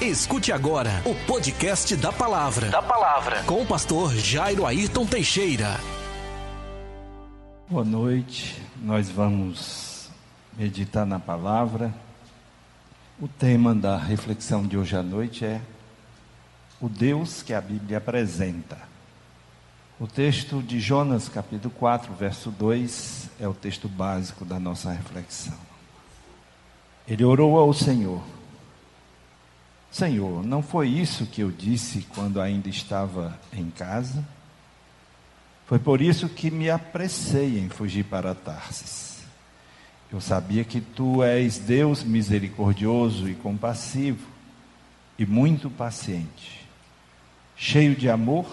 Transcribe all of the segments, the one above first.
Escute agora o podcast da Palavra. Da Palavra. Com o pastor Jairo Ayrton Teixeira. Boa noite. Nós vamos meditar na palavra. O tema da reflexão de hoje à noite é o Deus que a Bíblia apresenta. O texto de Jonas, capítulo 4, verso 2, é o texto básico da nossa reflexão. Ele orou ao Senhor Senhor, não foi isso que eu disse quando ainda estava em casa? Foi por isso que me apressei em fugir para Tarsis. Eu sabia que tu és Deus misericordioso e compassivo e muito paciente, cheio de amor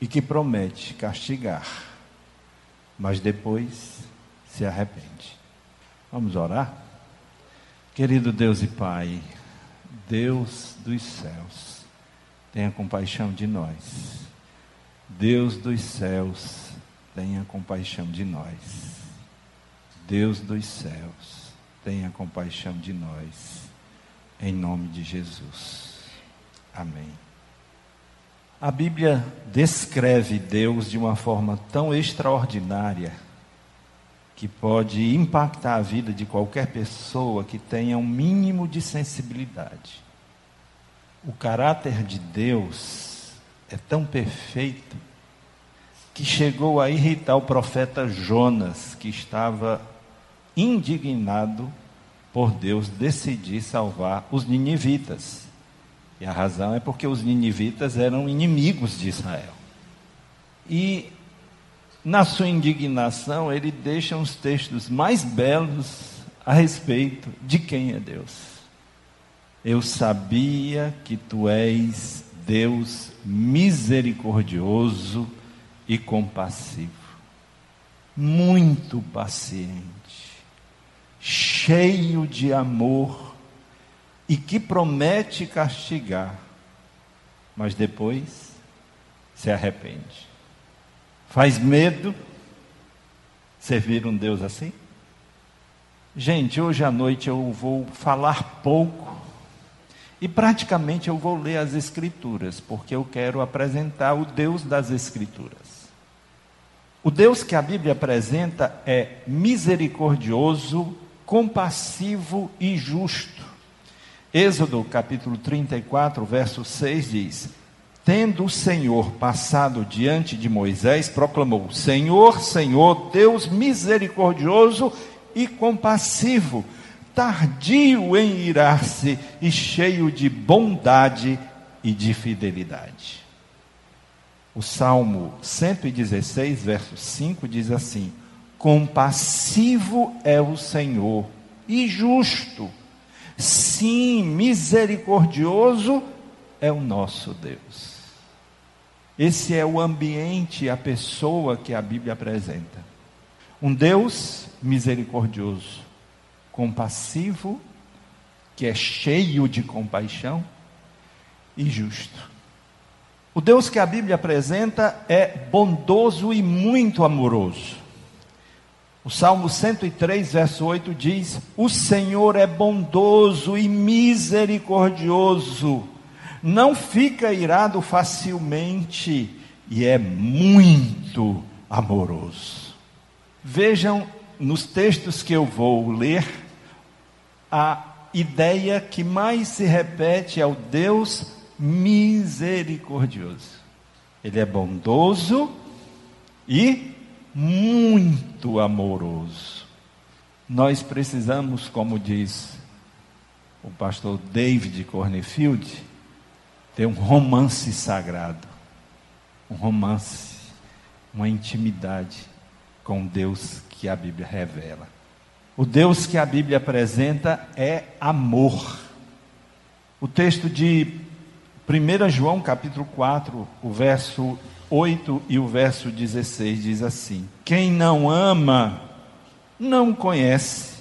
e que promete castigar, mas depois se arrepende. Vamos orar? Querido Deus e Pai, Deus dos céus, tenha compaixão de nós. Deus dos céus, tenha compaixão de nós. Deus dos céus, tenha compaixão de nós. Em nome de Jesus. Amém. A Bíblia descreve Deus de uma forma tão extraordinária que pode impactar a vida de qualquer pessoa que tenha um mínimo de sensibilidade. O caráter de Deus é tão perfeito que chegou a irritar o profeta Jonas, que estava indignado por Deus decidir salvar os ninivitas. E a razão é porque os ninivitas eram inimigos de Israel. E na sua indignação, ele deixa uns textos mais belos a respeito de quem é Deus. Eu sabia que tu és Deus misericordioso e compassivo, muito paciente, cheio de amor e que promete castigar, mas depois se arrepende. Faz medo servir um Deus assim? Gente, hoje à noite eu vou falar pouco e praticamente eu vou ler as Escrituras, porque eu quero apresentar o Deus das Escrituras. O Deus que a Bíblia apresenta é misericordioso, compassivo e justo. Êxodo capítulo 34, verso 6 diz: Tendo o Senhor passado diante de Moisés, proclamou: Senhor, Senhor, Deus misericordioso e compassivo, tardio em irar-se e cheio de bondade e de fidelidade. O Salmo 116, verso 5 diz assim: Compassivo é o Senhor e justo, sim, misericordioso é o nosso Deus. Esse é o ambiente, a pessoa que a Bíblia apresenta. Um Deus misericordioso, compassivo, que é cheio de compaixão e justo. O Deus que a Bíblia apresenta é bondoso e muito amoroso. O Salmo 103, verso 8 diz: O Senhor é bondoso e misericordioso não fica irado facilmente e é muito amoroso. Vejam nos textos que eu vou ler, a ideia que mais se repete é o Deus misericordioso. Ele é bondoso e muito amoroso. Nós precisamos, como diz o pastor David Cornefield, ter um romance sagrado, um romance, uma intimidade com Deus que a Bíblia revela. O Deus que a Bíblia apresenta é amor. O texto de 1 João capítulo 4, o verso 8 e o verso 16 diz assim: Quem não ama, não conhece,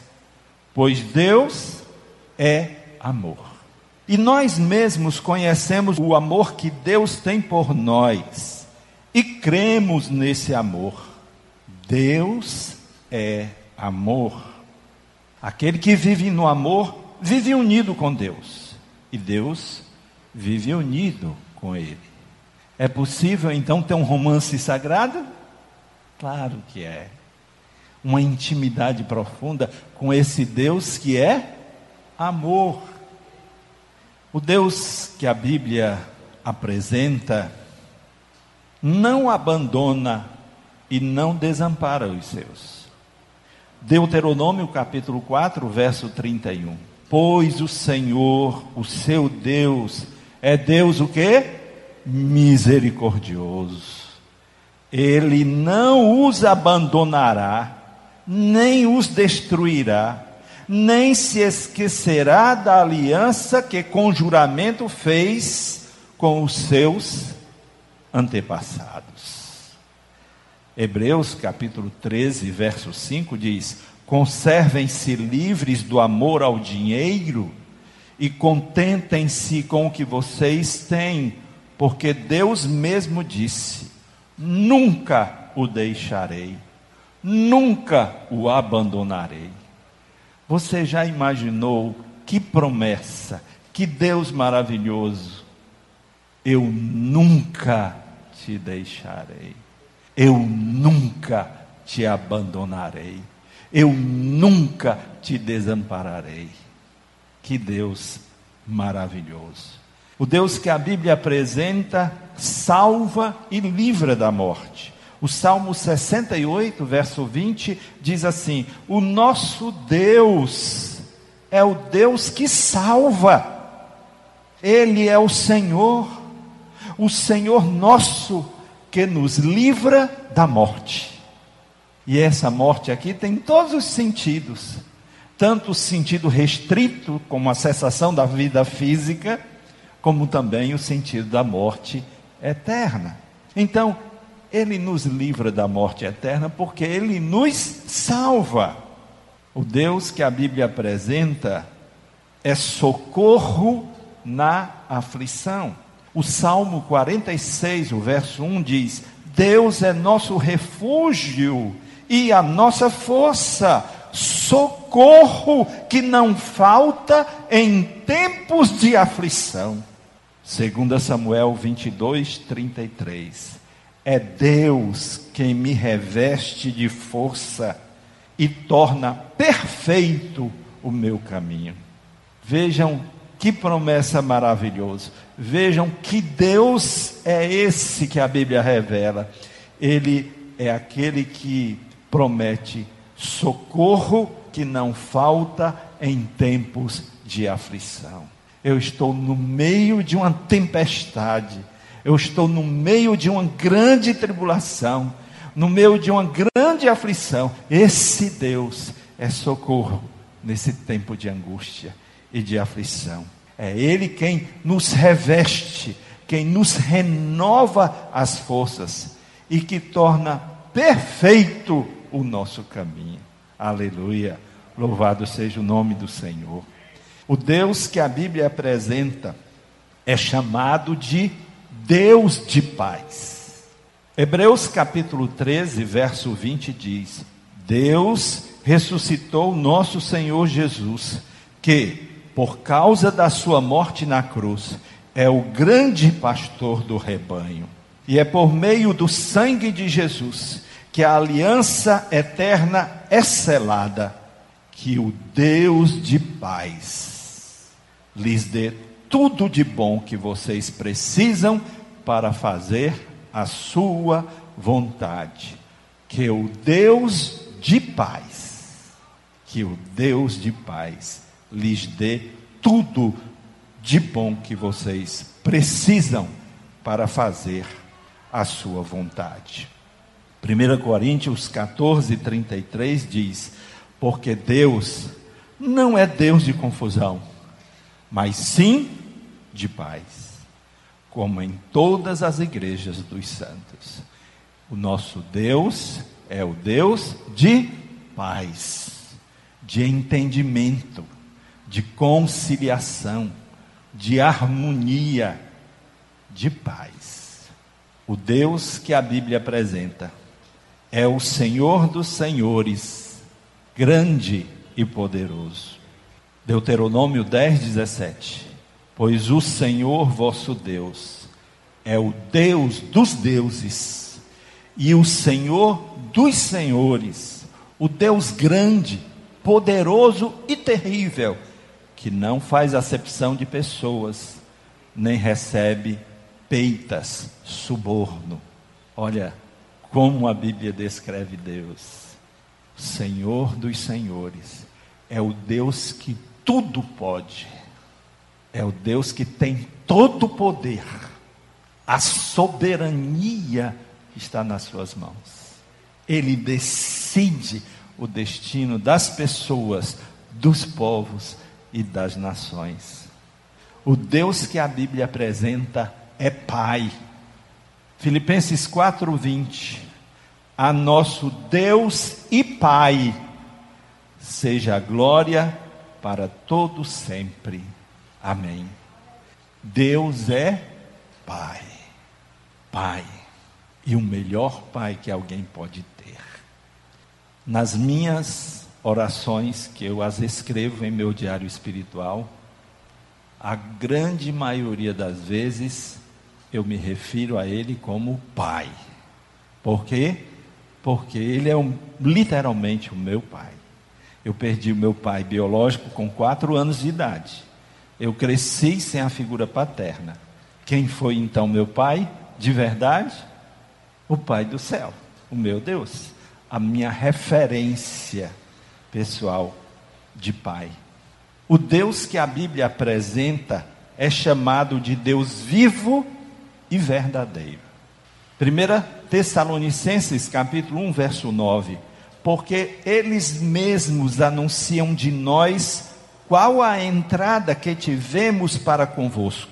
pois Deus é amor. E nós mesmos conhecemos o amor que Deus tem por nós e cremos nesse amor. Deus é amor. Aquele que vive no amor vive unido com Deus. e Deus vive unido com ele. É possível então ter um romance sagrado? Claro que é. Uma intimidade profunda com esse Deus que é amor. O Deus que a Bíblia apresenta não abandona e não desampara os seus. Deuteronômio capítulo 4, verso 31. Pois o Senhor, o seu Deus, é Deus o quê? Misericordioso. Ele não os abandonará, nem os destruirá, nem se esquecerá da aliança que com juramento fez com os seus antepassados. Hebreus capítulo 13, verso 5 diz: Conservem-se livres do amor ao dinheiro e contentem-se com o que vocês têm, porque Deus mesmo disse: Nunca o deixarei, nunca o abandonarei. Você já imaginou que promessa, que Deus maravilhoso? Eu nunca te deixarei, eu nunca te abandonarei, eu nunca te desampararei. Que Deus maravilhoso. O Deus que a Bíblia apresenta salva e livra da morte. O Salmo 68, verso 20, diz assim: O nosso Deus é o Deus que salva, Ele é o Senhor, o Senhor nosso que nos livra da morte. E essa morte aqui tem todos os sentidos, tanto o sentido restrito, como a cessação da vida física, como também o sentido da morte eterna. Então, ele nos livra da morte eterna porque ele nos salva. O Deus que a Bíblia apresenta é socorro na aflição. O Salmo 46, o verso 1 diz: Deus é nosso refúgio e a nossa força, socorro que não falta em tempos de aflição. 2 Samuel 22, 33. É Deus quem me reveste de força e torna perfeito o meu caminho. Vejam que promessa maravilhosa. Vejam que Deus é esse que a Bíblia revela. Ele é aquele que promete socorro que não falta em tempos de aflição. Eu estou no meio de uma tempestade eu estou no meio de uma grande tribulação, no meio de uma grande aflição. Esse Deus é socorro nesse tempo de angústia e de aflição. É Ele quem nos reveste, quem nos renova as forças e que torna perfeito o nosso caminho. Aleluia. Louvado seja o nome do Senhor. O Deus que a Bíblia apresenta é chamado de Deus de paz. Hebreus capítulo 13, verso 20 diz: Deus ressuscitou nosso Senhor Jesus, que, por causa da sua morte na cruz, é o grande pastor do rebanho. E é por meio do sangue de Jesus que a aliança eterna é selada, que o Deus de paz lhes dê tudo de bom que vocês precisam para fazer a sua vontade. Que o Deus de paz, que o Deus de paz lhes dê tudo de bom que vocês precisam para fazer a sua vontade. 1 Coríntios 14, 33 diz: Porque Deus não é Deus de confusão, mas sim de paz como em todas as igrejas dos santos. O nosso Deus é o Deus de paz, de entendimento, de conciliação, de harmonia, de paz. O Deus que a Bíblia apresenta é o Senhor dos Senhores, grande e poderoso. Deuteronômio 10, 17. Pois o Senhor vosso Deus é o Deus dos deuses e o Senhor dos senhores, o Deus grande, poderoso e terrível, que não faz acepção de pessoas, nem recebe peitas, suborno. Olha como a Bíblia descreve Deus. Senhor dos senhores, é o Deus que tudo pode é o Deus que tem todo o poder. A soberania está nas suas mãos. Ele decide o destino das pessoas, dos povos e das nações. O Deus que a Bíblia apresenta é Pai. Filipenses 4:20. A nosso Deus e Pai seja a glória para todo sempre. Amém. Deus é Pai. Pai. E o melhor Pai que alguém pode ter. Nas minhas orações, que eu as escrevo em meu diário espiritual, a grande maioria das vezes eu me refiro a Ele como Pai. Por quê? Porque Ele é um, literalmente o meu Pai. Eu perdi o meu pai biológico com quatro anos de idade. Eu cresci sem a figura paterna. Quem foi então meu pai, de verdade? O Pai do céu, o meu Deus, a minha referência pessoal de pai. O Deus que a Bíblia apresenta é chamado de Deus vivo e verdadeiro. 1 Tessalonicenses capítulo 1, verso 9. Porque eles mesmos anunciam de nós qual a entrada que tivemos para convosco,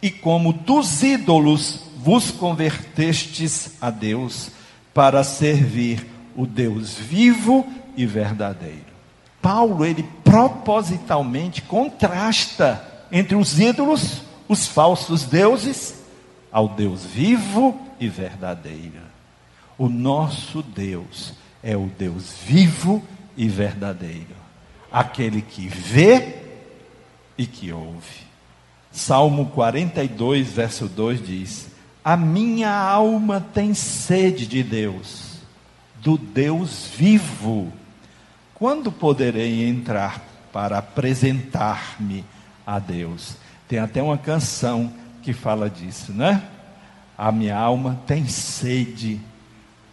e como dos ídolos vos convertestes a Deus, para servir o Deus vivo e verdadeiro. Paulo, ele propositalmente contrasta entre os ídolos, os falsos deuses, ao Deus vivo e verdadeiro. O nosso Deus é o Deus vivo e verdadeiro aquele que vê e que ouve. Salmo 42, verso 2 diz: A minha alma tem sede de Deus, do Deus vivo. Quando poderei entrar para apresentar-me a Deus? Tem até uma canção que fala disso, né? A minha alma tem sede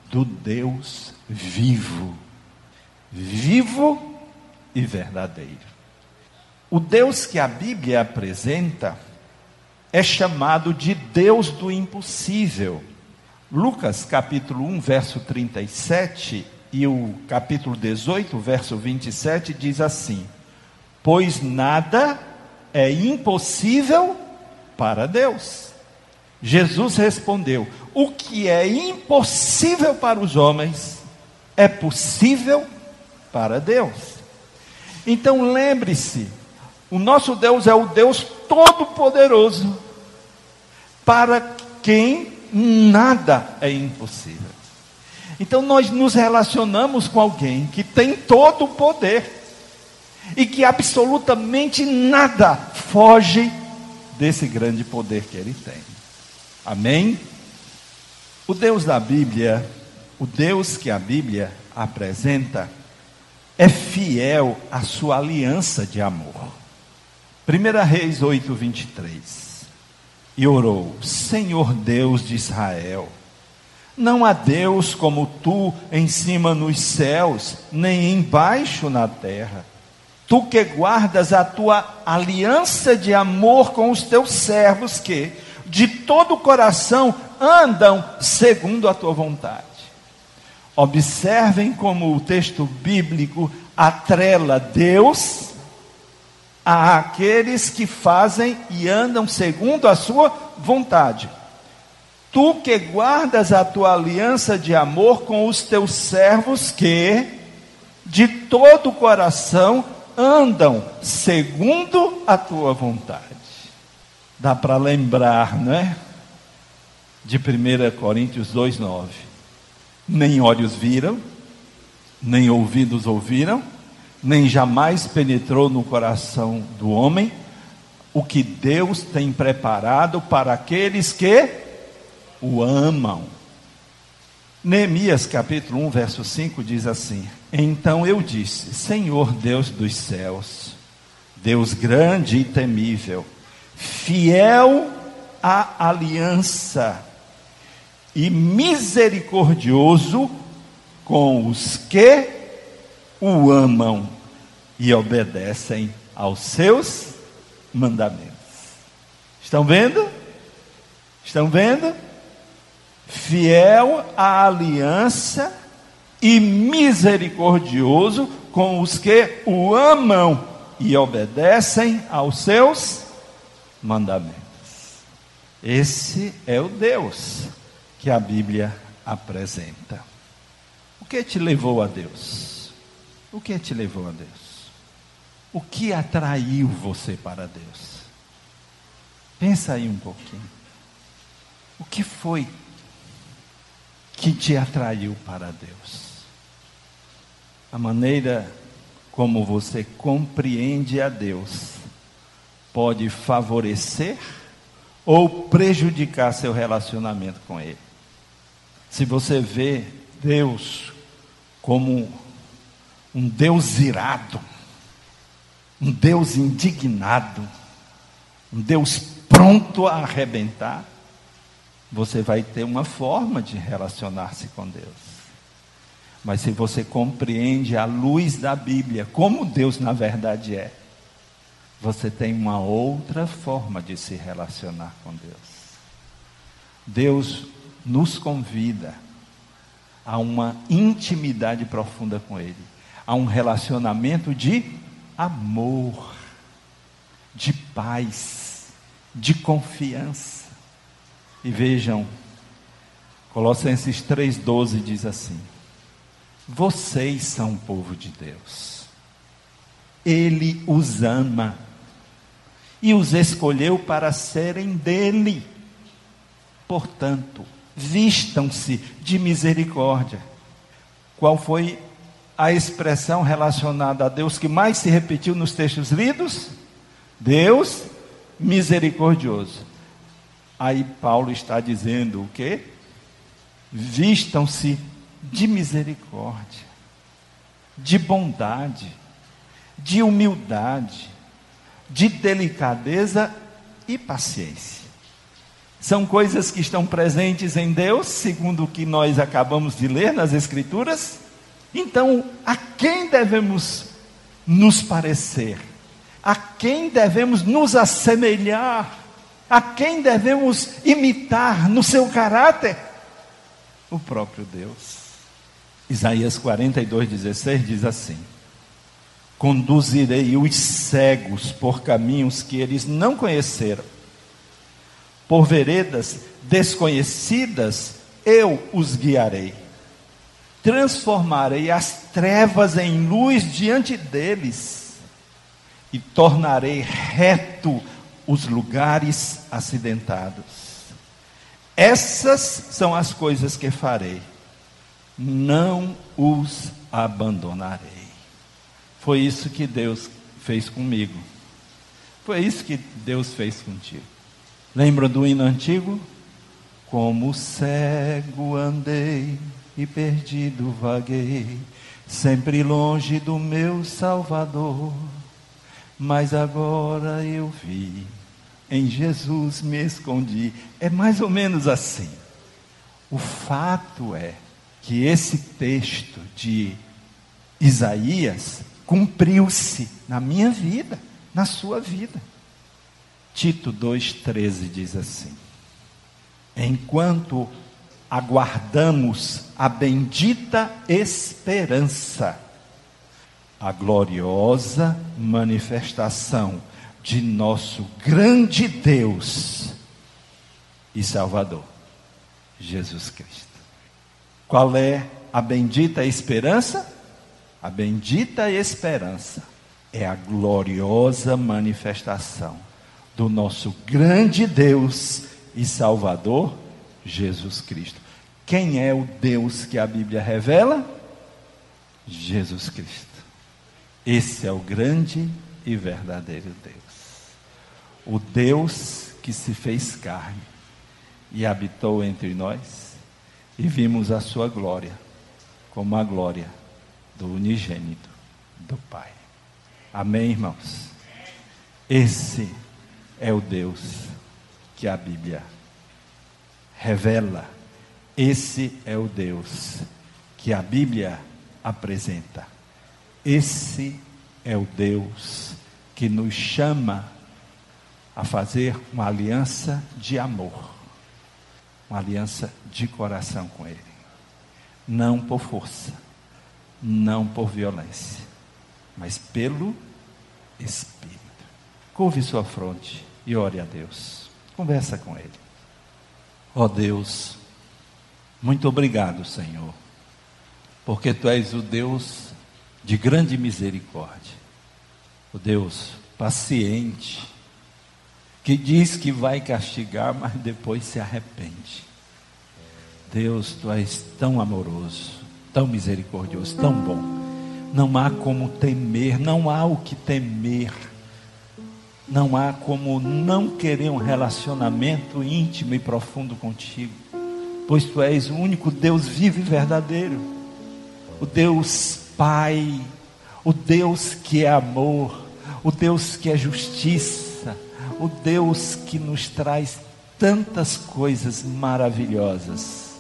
do Deus vivo. Vivo e verdadeiro. O Deus que a Bíblia apresenta é chamado de Deus do impossível. Lucas capítulo 1, verso 37 e o capítulo 18, verso 27 diz assim: Pois nada é impossível para Deus. Jesus respondeu: O que é impossível para os homens é possível para Deus. Então lembre-se, o nosso Deus é o Deus Todo-Poderoso, para quem nada é impossível. Então nós nos relacionamos com alguém que tem todo o poder e que absolutamente nada foge desse grande poder que ele tem. Amém? O Deus da Bíblia, o Deus que a Bíblia apresenta, é fiel à sua aliança de amor. 1 Reis 8, 23. E orou: Senhor Deus de Israel, não há Deus como tu em cima nos céus, nem embaixo na terra. Tu que guardas a tua aliança de amor com os teus servos que, de todo o coração, andam segundo a tua vontade. Observem como o texto bíblico atrela Deus a aqueles que fazem e andam segundo a sua vontade. Tu que guardas a tua aliança de amor com os teus servos que de todo o coração andam segundo a tua vontade. Dá para lembrar, não é? De 1 Coríntios 2:9 nem olhos viram, nem ouvidos ouviram, nem jamais penetrou no coração do homem o que Deus tem preparado para aqueles que o amam. Neemias capítulo 1, verso 5 diz assim: Então eu disse: Senhor Deus dos céus, Deus grande e temível, fiel à aliança e misericordioso com os que o amam e obedecem aos seus mandamentos. Estão vendo? Estão vendo? Fiel à aliança e misericordioso com os que o amam e obedecem aos seus mandamentos. Esse é o Deus que a Bíblia apresenta. O que te levou a Deus? O que te levou a Deus? O que atraiu você para Deus? Pensa aí um pouquinho. O que foi que te atraiu para Deus? A maneira como você compreende a Deus pode favorecer ou prejudicar seu relacionamento com Ele. Se você vê Deus como um Deus irado, um Deus indignado, um Deus pronto a arrebentar, você vai ter uma forma de relacionar-se com Deus. Mas se você compreende à luz da Bíblia como Deus na verdade é, você tem uma outra forma de se relacionar com Deus. Deus nos convida a uma intimidade profunda com Ele, a um relacionamento de amor, de paz, de confiança. E vejam, Colossenses 3,12 diz assim: Vocês são o povo de Deus, Ele os ama e os escolheu para serem dele. Portanto, vistam-se de misericórdia. Qual foi a expressão relacionada a Deus que mais se repetiu nos textos lidos? Deus misericordioso. Aí Paulo está dizendo o quê? Vistam-se de misericórdia, de bondade, de humildade, de delicadeza e paciência. São coisas que estão presentes em Deus, segundo o que nós acabamos de ler nas Escrituras, então, a quem devemos nos parecer? A quem devemos nos assemelhar? A quem devemos imitar no seu caráter? O próprio Deus. Isaías 42, 16 diz assim: Conduzirei os cegos por caminhos que eles não conheceram, por veredas desconhecidas eu os guiarei transformarei as trevas em luz diante deles e tornarei reto os lugares acidentados. Essas são as coisas que farei, não os abandonarei. Foi isso que Deus fez comigo. Foi isso que Deus fez contigo. Lembra do hino antigo? Como cego andei e perdido vaguei, sempre longe do meu Salvador. Mas agora eu vi, em Jesus me escondi. É mais ou menos assim. O fato é que esse texto de Isaías cumpriu-se na minha vida, na sua vida. Tito 2,13 diz assim: Enquanto aguardamos a bendita esperança, a gloriosa manifestação de nosso grande Deus e Salvador, Jesus Cristo. Qual é a bendita esperança? A bendita esperança é a gloriosa manifestação do nosso grande Deus e Salvador, Jesus Cristo. Quem é o Deus que a Bíblia revela? Jesus Cristo. Esse é o grande e verdadeiro Deus. O Deus que se fez carne e habitou entre nós, e vimos a sua glória, como a glória do unigênito do Pai. Amém, irmãos? Esse é o Deus que a Bíblia revela. Esse é o Deus que a Bíblia apresenta. Esse é o Deus que nos chama a fazer uma aliança de amor, uma aliança de coração com Ele. Não por força, não por violência, mas pelo Espírito. Curve sua fronte e ore a Deus. Conversa com Ele. Ó oh Deus, muito obrigado, Senhor, porque Tu és o Deus de grande misericórdia, o Deus paciente, que diz que vai castigar, mas depois se arrepende. Deus, Tu és tão amoroso, tão misericordioso, tão bom. Não há como temer, não há o que temer. Não há como não querer um relacionamento íntimo e profundo contigo, pois tu és o único Deus vivo e verdadeiro, o Deus Pai, o Deus que é amor, o Deus que é justiça, o Deus que nos traz tantas coisas maravilhosas.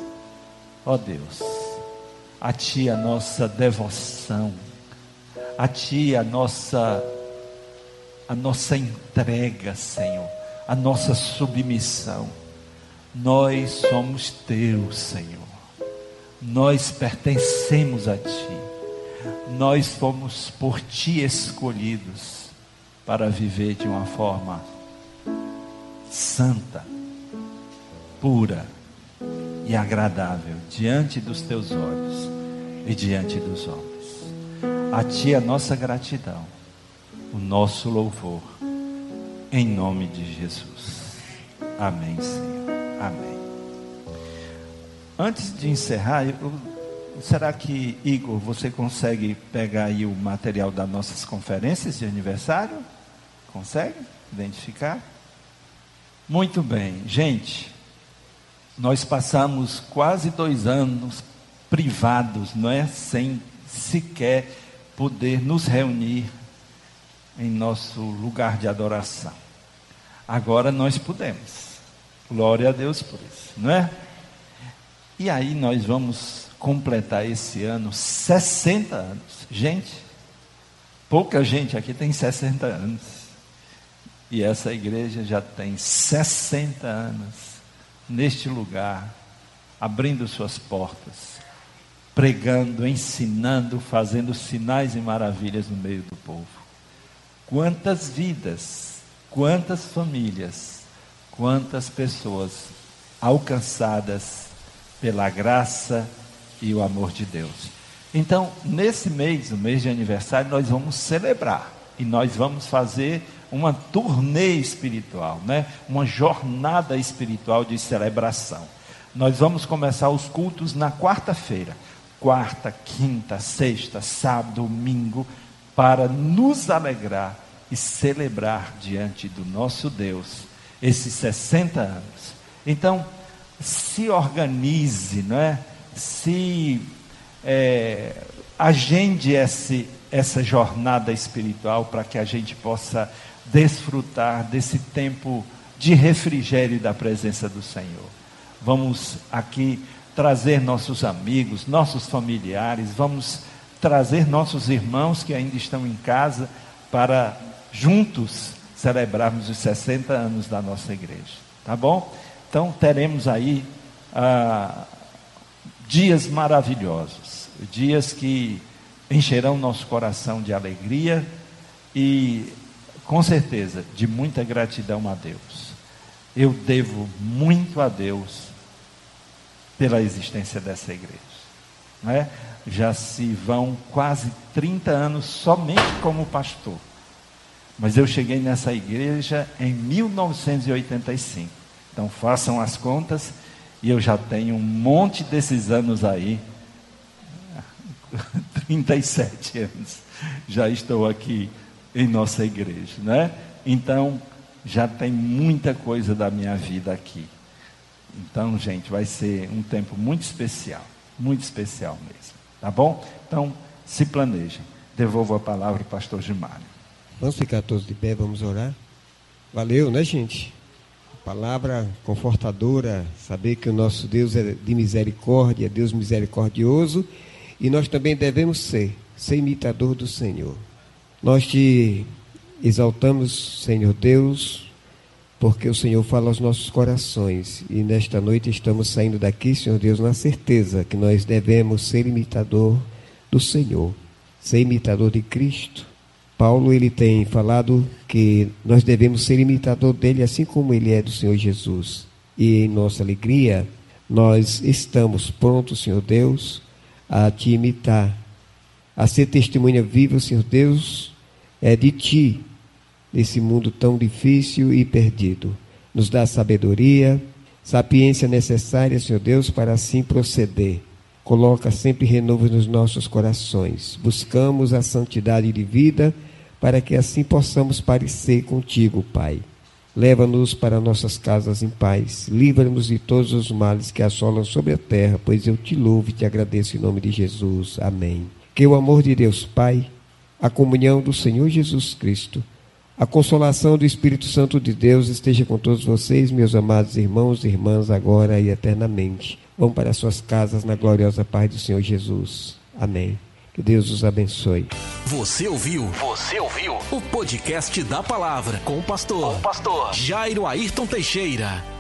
Ó oh Deus, a Ti a nossa devoção, a Ti a nossa a nossa entrega, Senhor, a nossa submissão. Nós somos teus, Senhor. Nós pertencemos a Ti. Nós fomos por Ti escolhidos para viver de uma forma santa, pura e agradável diante dos Teus olhos e diante dos homens. A Ti a nossa gratidão o nosso louvor, em nome de Jesus. Amém, Senhor. Amém. Antes de encerrar, eu, será que, Igor, você consegue pegar aí o material das nossas conferências de aniversário? Consegue identificar? Muito bem, gente. Nós passamos quase dois anos privados, não é? Sem sequer poder nos reunir em nosso lugar de adoração. Agora nós podemos. Glória a Deus por isso, não é? E aí nós vamos completar esse ano 60 anos. Gente, pouca gente aqui tem 60 anos. E essa igreja já tem 60 anos neste lugar, abrindo suas portas, pregando, ensinando, fazendo sinais e maravilhas no meio do povo. Quantas vidas, quantas famílias, quantas pessoas alcançadas pela graça e o amor de Deus. Então, nesse mês, o mês de aniversário, nós vamos celebrar e nós vamos fazer uma turnê espiritual, né? Uma jornada espiritual de celebração. Nós vamos começar os cultos na quarta-feira, quarta, quinta, sexta, sábado, domingo para nos alegrar e celebrar diante do nosso Deus esses 60 anos. Então, se organize, não é? se é, agende esse, essa jornada espiritual para que a gente possa desfrutar desse tempo de refrigério da presença do Senhor. Vamos aqui trazer nossos amigos, nossos familiares, vamos trazer nossos irmãos que ainda estão em casa para juntos celebrarmos os 60 anos da nossa igreja. Tá bom? Então teremos aí ah, dias maravilhosos, dias que encherão nosso coração de alegria e, com certeza, de muita gratidão a Deus. Eu devo muito a Deus pela existência dessa igreja. Não é? já se vão quase 30 anos somente como pastor. Mas eu cheguei nessa igreja em 1985. Então façam as contas e eu já tenho um monte desses anos aí. 37 anos. Já estou aqui em nossa igreja, né? Então, já tem muita coisa da minha vida aqui. Então, gente, vai ser um tempo muito especial, muito especial mesmo. Tá bom? Então, se planejem. Devolvo a palavra ao pastor Gilmário. Vamos ficar todos de pé, vamos orar. Valeu, né, gente? Palavra confortadora, saber que o nosso Deus é de misericórdia, Deus misericordioso, e nós também devemos ser, ser imitador do Senhor. Nós te exaltamos, Senhor Deus, porque o Senhor fala aos nossos corações, e nesta noite estamos saindo daqui, Senhor Deus, na certeza que nós devemos ser imitador do Senhor, ser imitador de Cristo Paulo ele tem falado que nós devemos ser imitador dele assim como ele é do Senhor Jesus. E em nossa alegria, nós estamos prontos, Senhor Deus, a te imitar, a ser testemunha viva, Senhor Deus, é de ti, nesse mundo tão difícil e perdido. Nos dá sabedoria, sapiência necessária, Senhor Deus, para assim proceder. Coloca sempre renovo nos nossos corações. Buscamos a santidade de vida para que assim possamos parecer contigo, Pai. Leva-nos para nossas casas em paz. Livra-nos de todos os males que assolam sobre a terra, pois eu te louvo e te agradeço em nome de Jesus. Amém. Que o amor de Deus Pai, a comunhão do Senhor Jesus Cristo, a consolação do Espírito Santo de Deus esteja com todos vocês, meus amados irmãos e irmãs, agora e eternamente. Vão para suas casas na gloriosa paz do Senhor Jesus. Amém. Que Deus os abençoe. Você ouviu? Você ouviu? O podcast da palavra com o pastor, com o pastor Jairo Ayrton Teixeira.